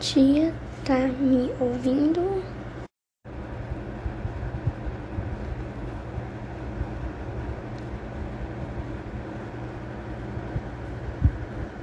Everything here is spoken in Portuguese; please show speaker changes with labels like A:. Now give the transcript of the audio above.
A: Tia, tá me ouvindo?